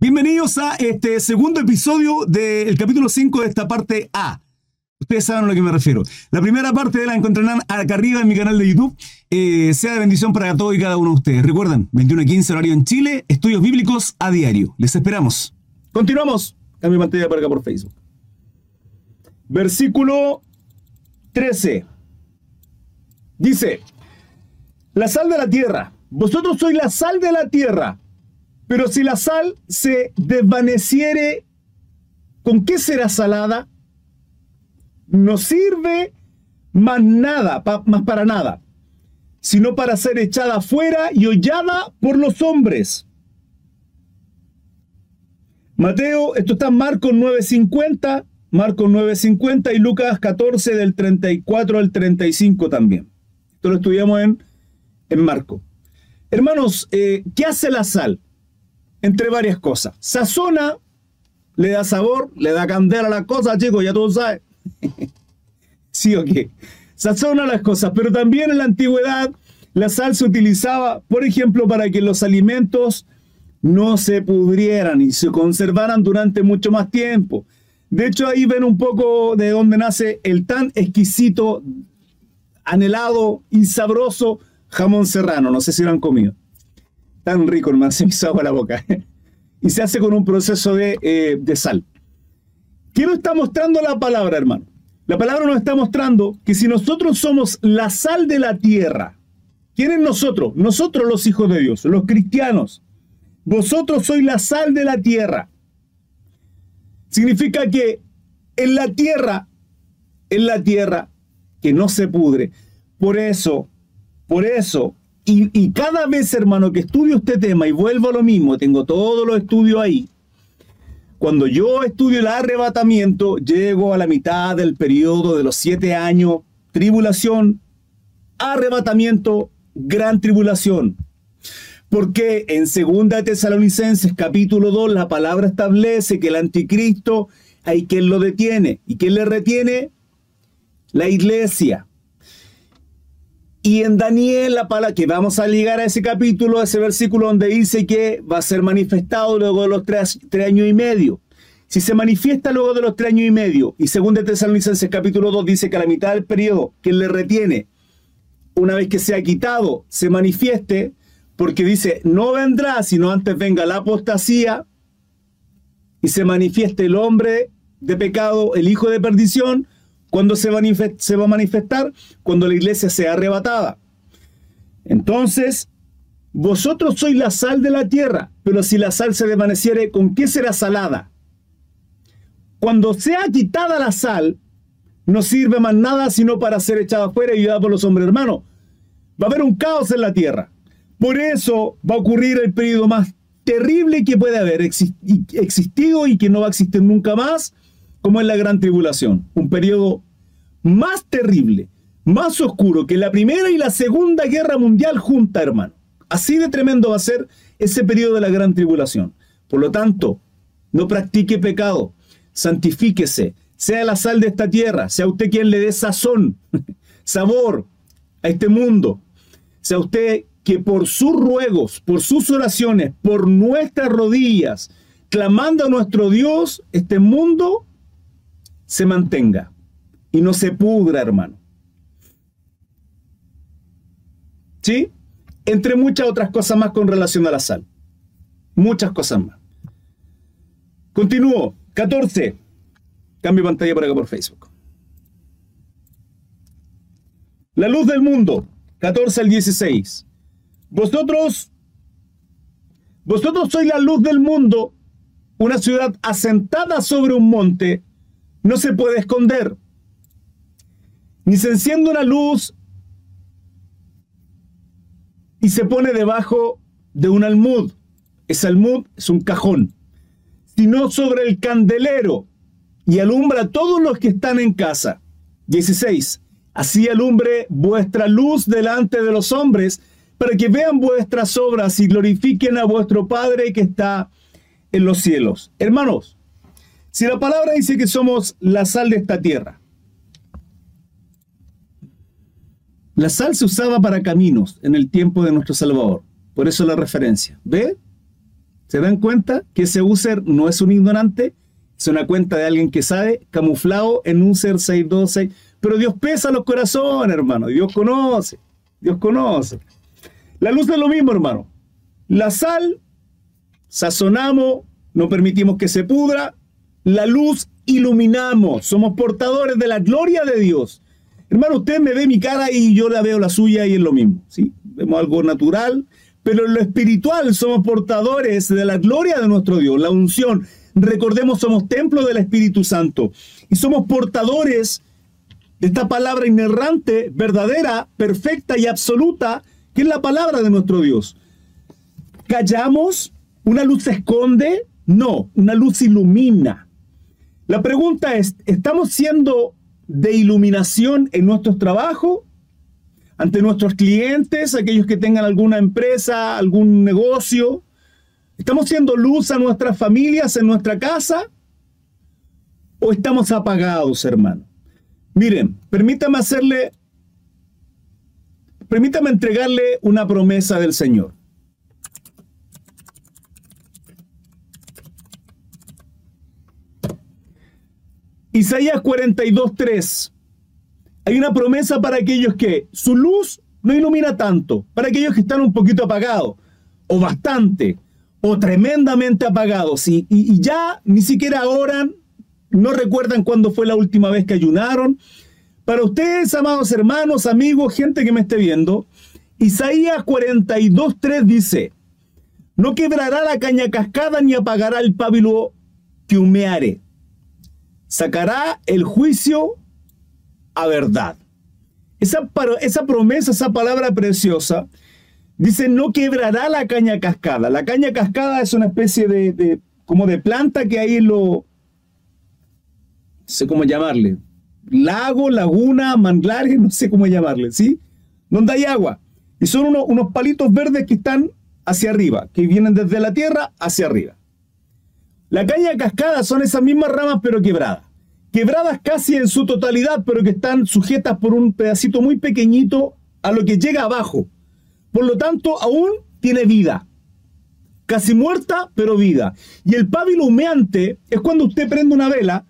Bienvenidos a este segundo episodio del capítulo 5 de esta parte A. Ustedes saben a lo que me refiero. La primera parte la encontrarán acá arriba en mi canal de YouTube. Eh, sea de bendición para todos y cada uno de ustedes. Recuerden, 21 a 15 horario en Chile, estudios bíblicos a diario. Les esperamos. Continuamos. Cambio pantalla para acá por Facebook. Versículo 13. Dice, la sal de la tierra. Vosotros sois la sal de la tierra. Pero si la sal se desvaneciere, ¿con qué será salada? No sirve más nada, más para nada, sino para ser echada afuera y hollada por los hombres. Mateo, esto está en Marcos 9.50, Marcos 9.50 y Lucas 14 del 34 al 35 también. Esto lo estudiamos en, en Marco. Hermanos, eh, ¿qué hace la sal? Entre varias cosas. Sazona, le da sabor, le da candela a las cosas, chicos, ya todos saben. sí o qué. Sazona las cosas, pero también en la antigüedad la sal se utilizaba, por ejemplo, para que los alimentos no se pudrieran y se conservaran durante mucho más tiempo. De hecho, ahí ven un poco de dónde nace el tan exquisito, anhelado y sabroso jamón serrano. No sé si lo han comido tan rico, hermano, se me la boca. y se hace con un proceso de, eh, de sal. ¿Qué nos está mostrando la palabra, hermano? La palabra nos está mostrando que si nosotros somos la sal de la tierra, ¿quién es nosotros? Nosotros los hijos de Dios, los cristianos. Vosotros sois la sal de la tierra. Significa que en la tierra, en la tierra que no se pudre. Por eso, por eso y, cada vez, hermano, que estudio este tema y vuelvo a lo mismo, tengo todos los estudios ahí. Cuando yo estudio el arrebatamiento, llego a la mitad del periodo de los siete años, tribulación, arrebatamiento, gran tribulación. Porque en 2 Tesalonicenses capítulo 2 la palabra establece que el anticristo hay quien lo detiene. ¿Y quién le retiene? La iglesia. Y en Daniel, la palabra que vamos a ligar a ese capítulo, a ese versículo donde dice que va a ser manifestado luego de los tres, años y medio. Si se manifiesta luego de los tres años y medio, y según de Tesalonicenses capítulo 2 dice que a la mitad del periodo que le retiene, una vez que sea quitado, se manifieste, porque dice, no vendrá, sino antes venga la apostasía, y se manifieste el hombre de pecado, el hijo de perdición, ¿Cuándo se, va a manifestar? Cuando la iglesia sea arrebatada. Entonces, vosotros sois la sal de la tierra, pero si la sal se desvaneciere, ¿con qué será salada? Cuando sea quitada la sal, no sirve más nada sino para ser echada afuera y ayudada por los hombres hermanos. Va a haber un caos en la tierra. Por eso va a ocurrir el periodo más terrible que puede haber existido y que no va a existir nunca más, como es la gran tribulación, un periodo más terrible, más oscuro que la primera y la segunda guerra mundial junta, hermano. Así de tremendo va a ser ese periodo de la gran tribulación. Por lo tanto, no practique pecado, santifíquese, sea la sal de esta tierra, sea usted quien le dé sazón, sabor a este mundo, sea usted que por sus ruegos, por sus oraciones, por nuestras rodillas, clamando a nuestro Dios, este mundo se mantenga y no se pudra, hermano. ¿Sí? Entre muchas otras cosas más con relación a la sal. Muchas cosas más. Continúo. 14. Cambio pantalla por acá por Facebook. La luz del mundo. 14 al 16. Vosotros, vosotros sois la luz del mundo, una ciudad asentada sobre un monte no se puede esconder. Ni se enciende una luz y se pone debajo de un almud. Ese almud es un cajón. Sino sobre el candelero y alumbra a todos los que están en casa. 16. Así alumbre vuestra luz delante de los hombres, para que vean vuestras obras y glorifiquen a vuestro Padre que está en los cielos. Hermanos, si la palabra dice que somos la sal de esta tierra, la sal se usaba para caminos en el tiempo de nuestro Salvador. Por eso la referencia. ¿Ve? ¿Se dan cuenta que ese user no es un ignorante? Es una cuenta de alguien que sabe, camuflado en un ser 626. Pero Dios pesa los corazones, hermano. Dios conoce. Dios conoce. La luz es lo mismo, hermano. La sal, sazonamos, no permitimos que se pudra. La luz, iluminamos. Somos portadores de la gloria de Dios. Hermano, usted me ve mi cara y yo la veo la suya y es lo mismo. ¿sí? Vemos algo natural, pero en lo espiritual somos portadores de la gloria de nuestro Dios, la unción. Recordemos, somos templo del Espíritu Santo y somos portadores de esta palabra inerrante, verdadera, perfecta y absoluta, que es la palabra de nuestro Dios. ¿Callamos? ¿Una luz se esconde? No, una luz ilumina. La pregunta es, ¿estamos siendo de iluminación en nuestros trabajos? ante nuestros clientes, aquellos que tengan alguna empresa, algún negocio. ¿Estamos siendo luz a nuestras familias, en nuestra casa? ¿O estamos apagados, hermano? Miren, permítame hacerle, permítame entregarle una promesa del Señor. Isaías 42.3 hay una promesa para aquellos que su luz no ilumina tanto, para aquellos que están un poquito apagados, o bastante, o tremendamente apagados, y, ya ni siquiera oran, no recuerdan cuándo fue la última vez que ayunaron. Para ustedes, amados hermanos, amigos, gente que me esté viendo, Isaías 42.3 dice, no quebrará la caña cascada ni apagará el pábilo que humeare. Sacará el juicio a verdad. Esa, esa promesa, esa palabra preciosa, dice, no quebrará la caña cascada. La caña cascada es una especie de, como de planta que hay en lo, no sé cómo llamarle, lago, laguna, manglares, no sé cómo llamarle, ¿sí? Donde hay agua. Y son unos palitos verdes que están hacia arriba, que vienen desde la tierra hacia arriba. La caña cascada son esas mismas ramas pero quebradas quebradas casi en su totalidad, pero que están sujetas por un pedacito muy pequeñito a lo que llega abajo. Por lo tanto, aún tiene vida. Casi muerta, pero vida. Y el pábilo humeante es cuando usted prende una vela,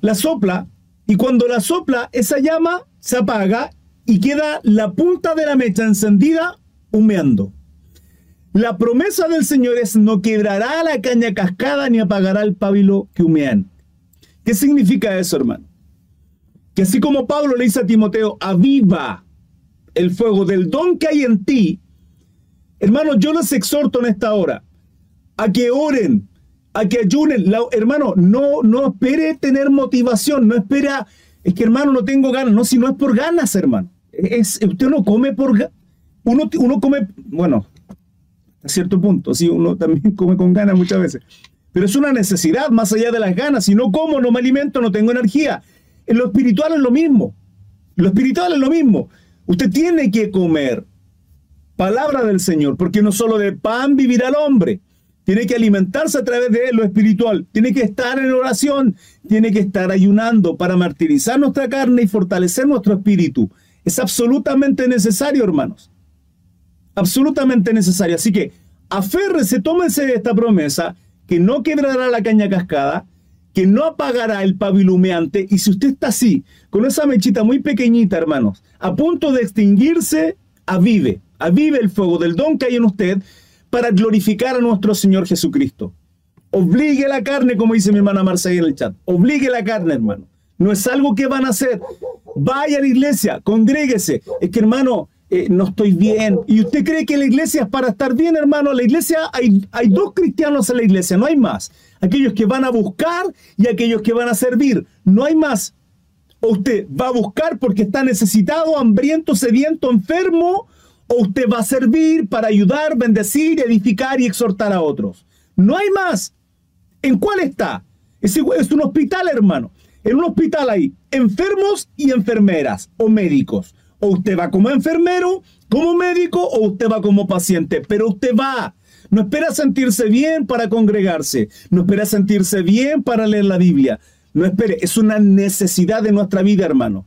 la sopla, y cuando la sopla, esa llama se apaga y queda la punta de la mecha encendida humeando. La promesa del Señor es no quebrará la caña cascada ni apagará el pábilo que humean. ¿Qué significa eso, hermano? Que así como Pablo le dice a Timoteo, aviva el fuego del don que hay en ti, hermano, yo les exhorto en esta hora a que oren, a que ayunen. hermano, no, no espere tener motivación, no espera, es que hermano, no tengo ganas, no, si no es por ganas, hermano. Es, usted no come por uno, uno come, bueno, a cierto punto, sí, uno también come con ganas muchas veces. Pero es una necesidad más allá de las ganas. Si no como, no me alimento, no tengo energía. En lo espiritual es lo mismo. Lo espiritual es lo mismo. Usted tiene que comer palabra del Señor, porque no solo de pan vivirá el hombre. Tiene que alimentarse a través de lo espiritual. Tiene que estar en oración. Tiene que estar ayunando para martirizar nuestra carne y fortalecer nuestro espíritu. Es absolutamente necesario, hermanos. Absolutamente necesario. Así que aférrese, tómese de esta promesa que no quebrará la caña cascada, que no apagará el pabilumeante. Y si usted está así, con esa mechita muy pequeñita, hermanos, a punto de extinguirse, avive, avive el fuego del don que hay en usted para glorificar a nuestro Señor Jesucristo. Obligue la carne, como dice mi hermana Marcela en el chat. Obligue la carne, hermano. No es algo que van a hacer. Vaya a la iglesia, congréguese. Es que, hermano, eh, no estoy bien. ¿Y usted cree que la iglesia es para estar bien, hermano? La iglesia, hay, hay dos cristianos en la iglesia, no hay más. Aquellos que van a buscar y aquellos que van a servir. No hay más. O usted va a buscar porque está necesitado, hambriento, sediento, enfermo, o usted va a servir para ayudar, bendecir, edificar y exhortar a otros. No hay más. ¿En cuál está? Es, es un hospital, hermano. En un hospital hay enfermos y enfermeras o médicos. O usted va como enfermero, como médico, o usted va como paciente. Pero usted va. No espera sentirse bien para congregarse. No espera sentirse bien para leer la Biblia. No espere. Es una necesidad de nuestra vida, hermano.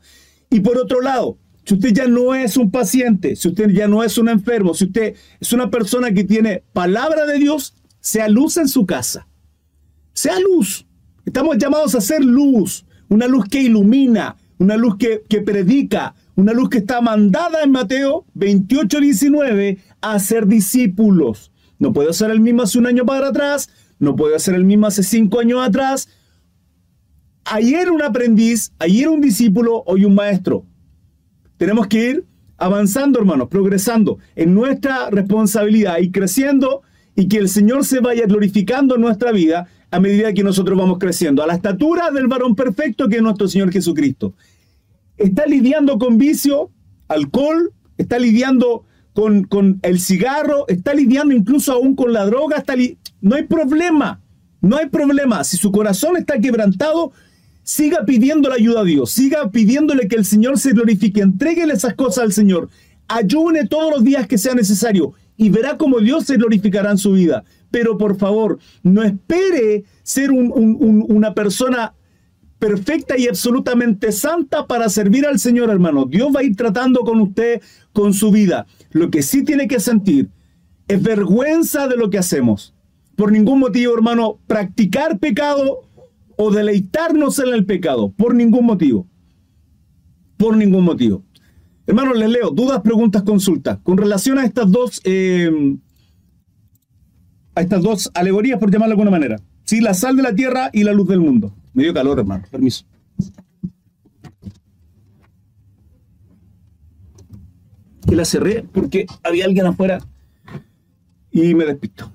Y por otro lado, si usted ya no es un paciente, si usted ya no es un enfermo, si usted es una persona que tiene palabra de Dios, sea luz en su casa. Sea luz. Estamos llamados a ser luz, una luz que ilumina, una luz que, que predica, una luz que está mandada en Mateo 28, 19 a ser discípulos. No puedo ser el mismo hace un año para atrás, no puedo ser el mismo hace cinco años atrás. Ayer un aprendiz, ayer un discípulo, hoy un maestro. Tenemos que ir avanzando, hermanos, progresando en nuestra responsabilidad y creciendo y que el Señor se vaya glorificando en nuestra vida a medida que nosotros vamos creciendo, a la estatura del varón perfecto que es nuestro Señor Jesucristo. Está lidiando con vicio, alcohol, está lidiando con, con el cigarro, está lidiando incluso aún con la droga, no hay problema, no hay problema. Si su corazón está quebrantado, siga pidiendo la ayuda a Dios, siga pidiéndole que el Señor se glorifique, entréguele esas cosas al Señor, ayune todos los días que sea necesario y verá cómo Dios se glorificará en su vida. Pero por favor, no espere ser una persona perfecta y absolutamente santa para servir al Señor, hermano. Dios va a ir tratando con usted, con su vida. Lo que sí tiene que sentir es vergüenza de lo que hacemos. Por ningún motivo, hermano, practicar pecado o deleitarnos en el pecado, por ningún motivo. Por ningún motivo. Hermanos, les leo dudas, preguntas, consultas. Con relación a estas dos, eh, a estas dos alegorías, por llamarlo de alguna manera. Sí, la sal de la tierra y la luz del mundo. Me dio calor, hermano. Permiso. Y la cerré porque había alguien afuera y me despisto.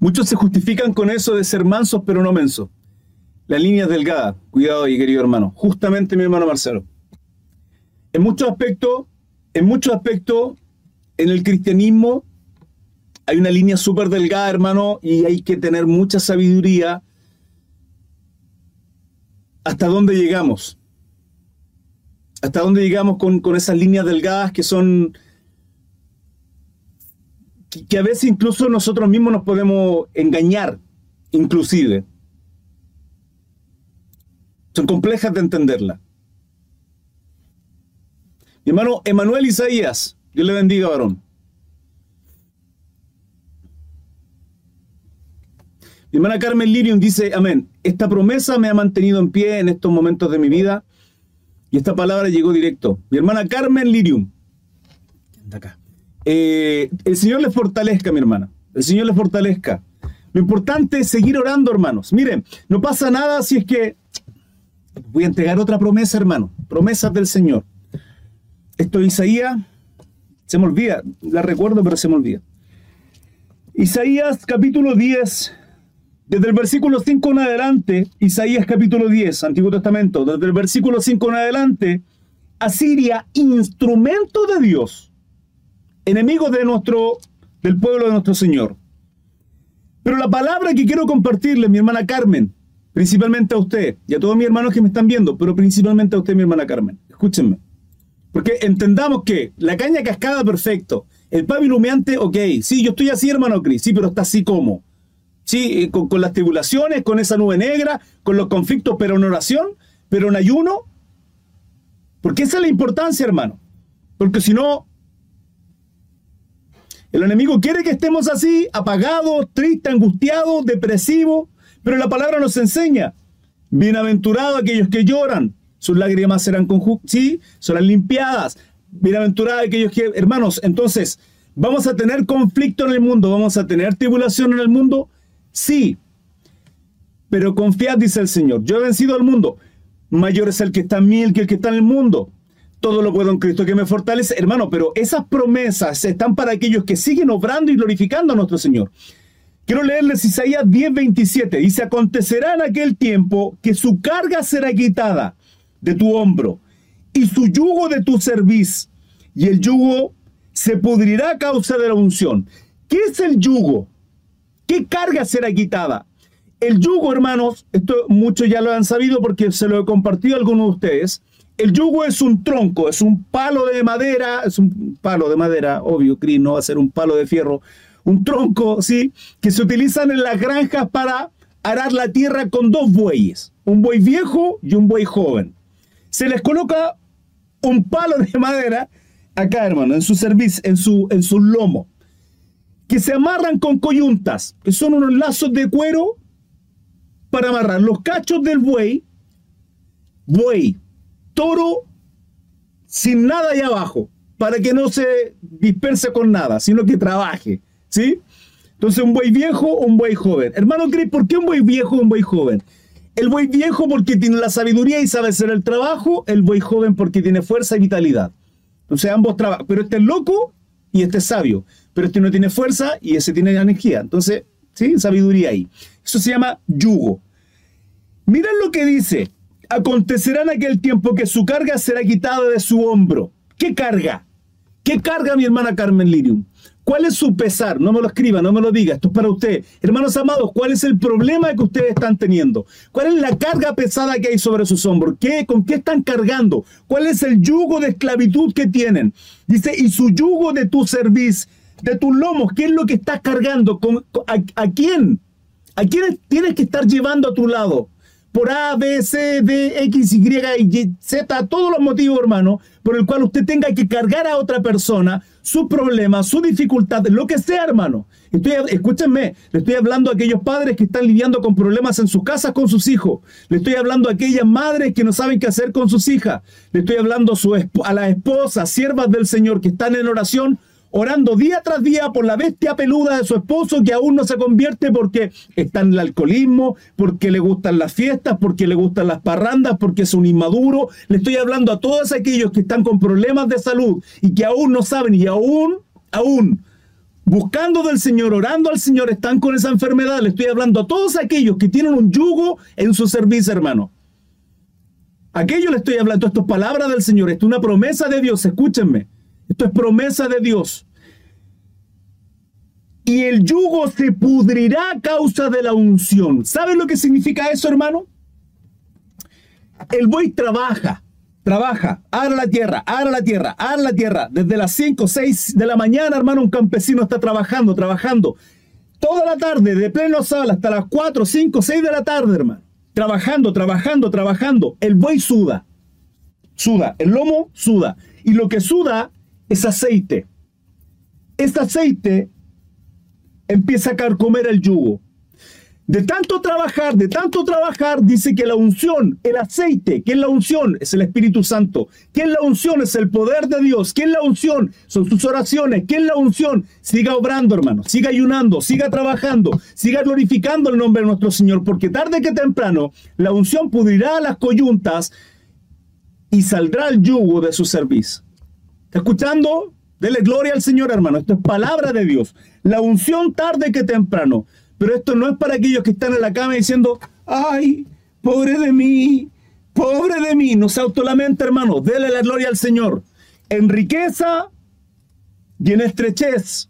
Muchos se justifican con eso de ser mansos pero no mensos. La línea delgada. Cuidado ahí, querido hermano. Justamente mi hermano Marcelo. En muchos aspectos, en muchos aspectos, en el cristianismo hay una línea súper delgada, hermano, y hay que tener mucha sabiduría hasta dónde llegamos. Hasta dónde llegamos con, esas líneas delgadas que son... Que, a veces incluso nosotros mismos nos podemos engañar, inclusive. Son complejas de entenderla. Mi hermano Emanuel Isaías, Dios le bendiga, varón. Mi hermana Carmen Lirium dice, amén, esta promesa me ha mantenido en pie en estos momentos de mi vida y esta palabra llegó directo. Mi hermana Carmen Lirium. Acá. Eh, el Señor le fortalezca, mi hermana. El Señor le fortalezca. Lo importante es seguir orando, hermanos. Miren, no pasa nada si es que voy a entregar otra promesa, hermano. Promesas del Señor. Esto es Isaías, se me olvida, la recuerdo, pero se me olvida. Isaías capítulo 10, desde el versículo 5 en adelante, Isaías capítulo 10, Antiguo Testamento, desde el versículo 5 en adelante, Asiria, instrumento de Dios, enemigo de nuestro, del pueblo de nuestro Señor. Pero la palabra que quiero compartirle, mi hermana Carmen, principalmente a usted y a todos mis hermanos que me están viendo, pero principalmente a usted, mi hermana Carmen, escúchenme. Porque entendamos que la caña cascada, perfecto. El pablo humeante, ok. Sí, yo estoy así, hermano Cris. Sí, pero está así como. Sí, con, las tribulaciones, con esa nube negra, con los conflictos, pero en oración, pero en ayuno. Porque esa es la importancia, hermano. Porque si no, el enemigo quiere que estemos así, apagados, tristes, angustiados, depresivos. Pero la palabra nos enseña, bienaventurados aquellos que lloran, sus lágrimas serán sí, serán limpiadas. Bienaventurados aquellos que, hermanos, entonces, ¿vamos a tener conflicto en el mundo? ¿Vamos a tener tribulación en el mundo? Sí, pero confiad, dice el Señor. Yo he vencido al mundo. Mayor es el que está en mí, que el que está en el mundo. Todo lo puedo en Cristo que me fortalece. Hermano, pero esas promesas están para aquellos que siguen obrando y glorificando a nuestro Señor. Quiero leerles Isaías 10:27. Dice, acontecerá en aquel tiempo que su carga será quitada de tu hombro y su yugo de tu cerviz, y el yugo se pudrirá a causa de la unción. ¿Qué es el yugo? ¿Qué carga será quitada? El yugo, hermanos, esto muchos ya lo han sabido porque se lo he compartido a algunos de ustedes. El yugo es un tronco, es un palo de madera, es un palo de madera, obvio, Cris, no va a ser un palo de fierro, un tronco, ¿sí? Que se utilizan en las granjas para arar la tierra con dos bueyes, un buey viejo y un buey joven. Se les coloca un palo de madera acá, hermano, en su servicio, en su, en su lomo, que se amarran con coyuntas, que son unos lazos de cuero para amarrar los cachos del buey, buey, toro, sin nada ahí abajo, para que no se disperse con nada, sino que trabaje, ¿sí? Entonces, un buey viejo un buey joven. Hermano Cris, ¿por qué un buey viejo un buey joven? El buey viejo porque tiene la sabiduría y sabe hacer el trabajo, el buey joven porque tiene fuerza y vitalidad. Entonces ambos trabajan, pero este es loco y este es sabio, pero este no tiene fuerza y ese tiene energía. Entonces, ¿sí? Sabiduría ahí. Eso se llama yugo. Miren lo que dice. Acontecerá en aquel tiempo que su carga será quitada de su hombro. ¿Qué carga? ¿Qué carga mi hermana Carmen Lirium? ¿Cuál es su pesar? No me lo escriba, no me lo diga. Esto es para usted. Hermanos amados, ¿cuál es el problema que ustedes están teniendo? ¿Cuál es la carga pesada que hay sobre sus hombros? ¿Qué, ¿Con qué están cargando? ¿Cuál es el yugo de esclavitud que tienen? Dice, y su yugo de tu servicio, de tus lomos, ¿qué es lo que estás cargando? ¿Con, a, ¿A quién? ¿A quién tienes que estar llevando a tu lado? Por A, B, C, D, X, Y y Z, todos los motivos, hermano, por el cual usted tenga que cargar a otra persona su problema, su dificultad, lo que sea, hermano. Estoy, escúchenme, le estoy hablando a aquellos padres que están lidiando con problemas en sus casas con sus hijos. Le estoy hablando a aquellas madres que no saben qué hacer con sus hijas. Le estoy hablando a, a las esposas, siervas del Señor que están en oración orando día tras día por la bestia peluda de su esposo que aún no se convierte porque está en el alcoholismo, porque le gustan las fiestas, porque le gustan las parrandas, porque es un inmaduro. Le estoy hablando a todos aquellos que están con problemas de salud y que aún no saben y aún, aún buscando del Señor, orando al Señor, están con esa enfermedad. Le estoy hablando a todos aquellos que tienen un yugo en su servicio, hermano. Aquello le estoy hablando, esto es palabra del Señor, esto es una promesa de Dios, escúchenme. Esto es promesa de Dios. Y el yugo se pudrirá a causa de la unción. ¿Saben lo que significa eso, hermano? El buey trabaja, trabaja, ara la tierra, ara la tierra, ara la tierra. Desde las 5, 6 de la mañana, hermano, un campesino está trabajando, trabajando. Toda la tarde, de pleno sol, hasta las 4, 5, 6 de la tarde, hermano. Trabajando, trabajando, trabajando. El buey suda. Suda. El lomo suda. Y lo que suda es aceite. Este aceite empieza a carcomer el yugo. De tanto trabajar, de tanto trabajar, dice que la unción, el aceite, ¿qué es la unción? Es el Espíritu Santo. ¿Qué es la unción? Es el poder de Dios. ¿Qué es la unción? Son sus oraciones. ¿Qué es la unción? Siga obrando, hermano. Siga ayunando, siga trabajando, siga glorificando el nombre de nuestro Señor, porque tarde que temprano la unción pudrirá las coyuntas y saldrá el yugo de su servicio escuchando? Dele gloria al Señor, hermano. Esto es palabra de Dios. La unción tarde que temprano. Pero esto no es para aquellos que están en la cama diciendo, ay, pobre de mí, pobre de mí. No se autolamente, hermano. Dele la gloria al Señor. En riqueza y en estrechez.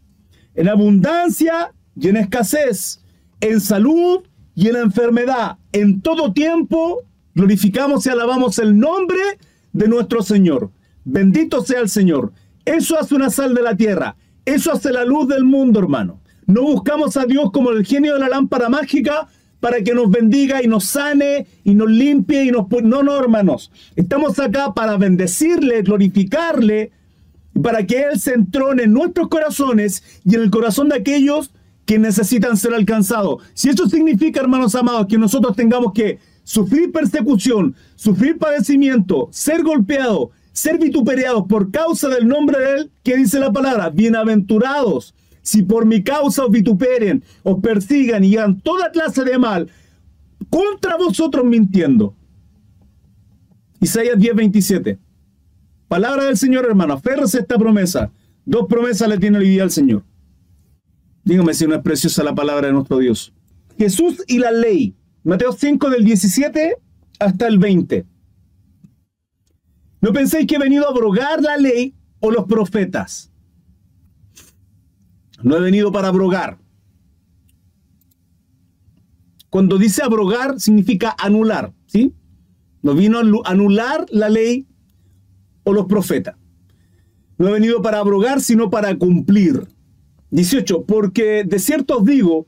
En abundancia y en escasez. En salud y en enfermedad. En todo tiempo glorificamos y alabamos el nombre de nuestro Señor. Bendito sea el Señor. Eso hace una sal de la tierra. Eso hace la luz del mundo, hermano. No buscamos a Dios como el genio de la lámpara mágica para que nos bendiga y nos sane y nos limpie y nos... No, no, hermanos. Estamos acá para bendecirle, glorificarle, para que Él se entrone en nuestros corazones y en el corazón de aquellos que necesitan ser alcanzados. Si eso significa, hermanos amados, que nosotros tengamos que sufrir persecución, sufrir padecimiento, ser golpeados, ser vituperados por causa del nombre de Él, ¿qué dice la palabra? Bienaventurados. Si por mi causa os vituperen, os persigan y hagan toda clase de mal, contra vosotros mintiendo. Isaías 10:27. Palabra del Señor, hermano. Aférrese esta promesa. Dos promesas le tiene hoy día al Señor. Dígame si no es preciosa la palabra de nuestro Dios. Jesús y la ley. Mateo 5 del 17 hasta el 20. No penséis que he venido a abrogar la ley o los profetas. No he venido para abrogar. Cuando dice abrogar significa anular, ¿sí? No vino a anular la ley o los profetas. No he venido para abrogar, sino para cumplir. 18. Porque de cierto os digo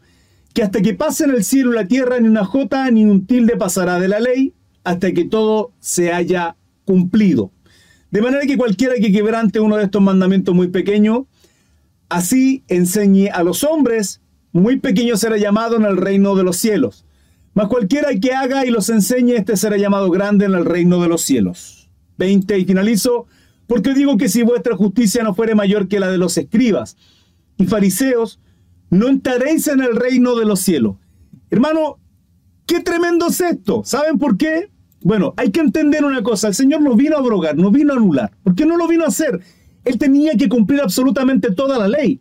que hasta que pasen el cielo y la tierra, ni una jota ni un tilde pasará de la ley, hasta que todo se haya cumplido. De manera que cualquiera que quebrante uno de estos mandamientos muy pequeños, así enseñe a los hombres, muy pequeño será llamado en el reino de los cielos. Mas cualquiera que haga y los enseñe, este será llamado grande en el reino de los cielos. 20. Y finalizo, porque digo que si vuestra justicia no fuere mayor que la de los escribas y fariseos, no entraréis en el reino de los cielos. Hermano, qué tremendo es esto. ¿Saben por qué? Bueno, hay que entender una cosa. El Señor no vino a abrogar, no vino a anular. ¿Por qué no lo vino a hacer? Él tenía que cumplir absolutamente toda la ley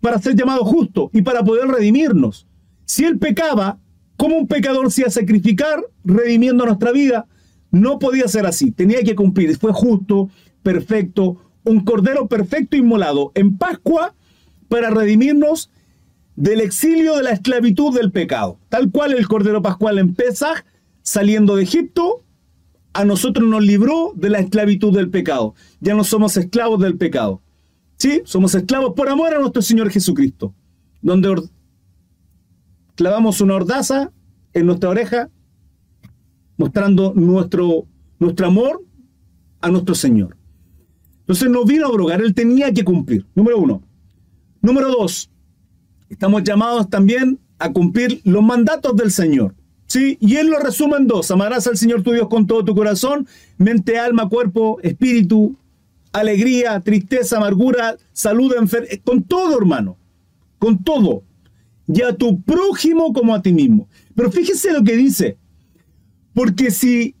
para ser llamado justo y para poder redimirnos. Si Él pecaba, como un pecador se iba a sacrificar redimiendo nuestra vida? No podía ser así. Tenía que cumplir. Fue justo, perfecto, un cordero perfecto inmolado en Pascua para redimirnos del exilio de la esclavitud del pecado. Tal cual el Cordero Pascual en Pesach, saliendo de Egipto, a nosotros nos libró de la esclavitud del pecado. Ya no somos esclavos del pecado. ¿Sí? Somos esclavos por amor a nuestro Señor Jesucristo. Donde clavamos una hordaza en nuestra oreja, mostrando nuestro, nuestro amor a nuestro Señor. Entonces no vino a abrogar, Él tenía que cumplir. Número uno. Número dos, estamos llamados también a cumplir los mandatos del Señor. ¿Sí? Y Él lo resume en dos. Amarás al Señor tu Dios con todo tu corazón, mente, alma, cuerpo, espíritu, alegría, tristeza, amargura, salud, enfermedad, con todo, hermano. Con todo. Y a tu prójimo como a ti mismo. Pero fíjese lo que dice. Porque si,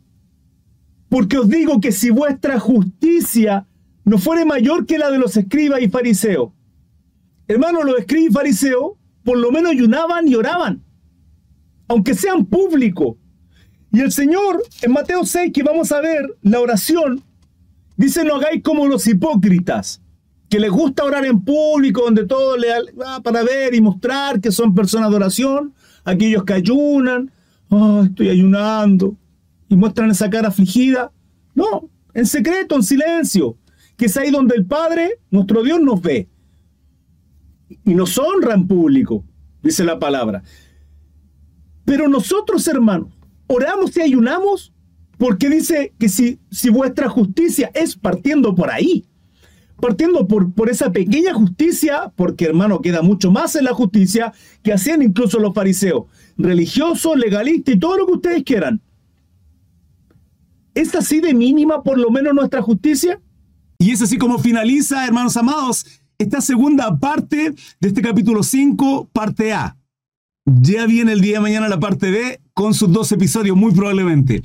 porque os digo que si vuestra justicia no fuere mayor que la de los escribas y fariseos, Hermanos, los escribas y fariseos por lo menos ayunaban y oraban, aunque sean públicos. Y el Señor, en Mateo 6, que vamos a ver la oración, dice, no hagáis como los hipócritas, que les gusta orar en público, donde todo le para ver y mostrar que son personas de oración, aquellos que ayunan, oh, estoy ayunando, y muestran esa cara afligida. No, en secreto, en silencio, que es ahí donde el Padre, nuestro Dios, nos ve y nos honra en público, dice la palabra. Pero nosotros, hermanos, oramos y ayunamos porque dice que si, si vuestra justicia es partiendo por ahí, partiendo por, por esa pequeña justicia, porque hermano, queda mucho más en la justicia que hacían incluso los fariseos, religiosos, legalistas y todo lo que ustedes quieran. ¿Es así de mínima por lo menos nuestra justicia? Y es así como finaliza, hermanos amados, esta segunda parte de este capítulo 5, parte A. Ya viene el día de mañana la parte B con sus dos episodios, muy probablemente.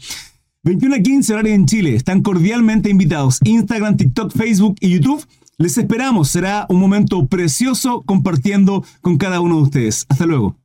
21 a 15 horario en Chile. Están cordialmente invitados. Instagram, TikTok, Facebook y YouTube. Les esperamos. Será un momento precioso compartiendo con cada uno de ustedes. Hasta luego.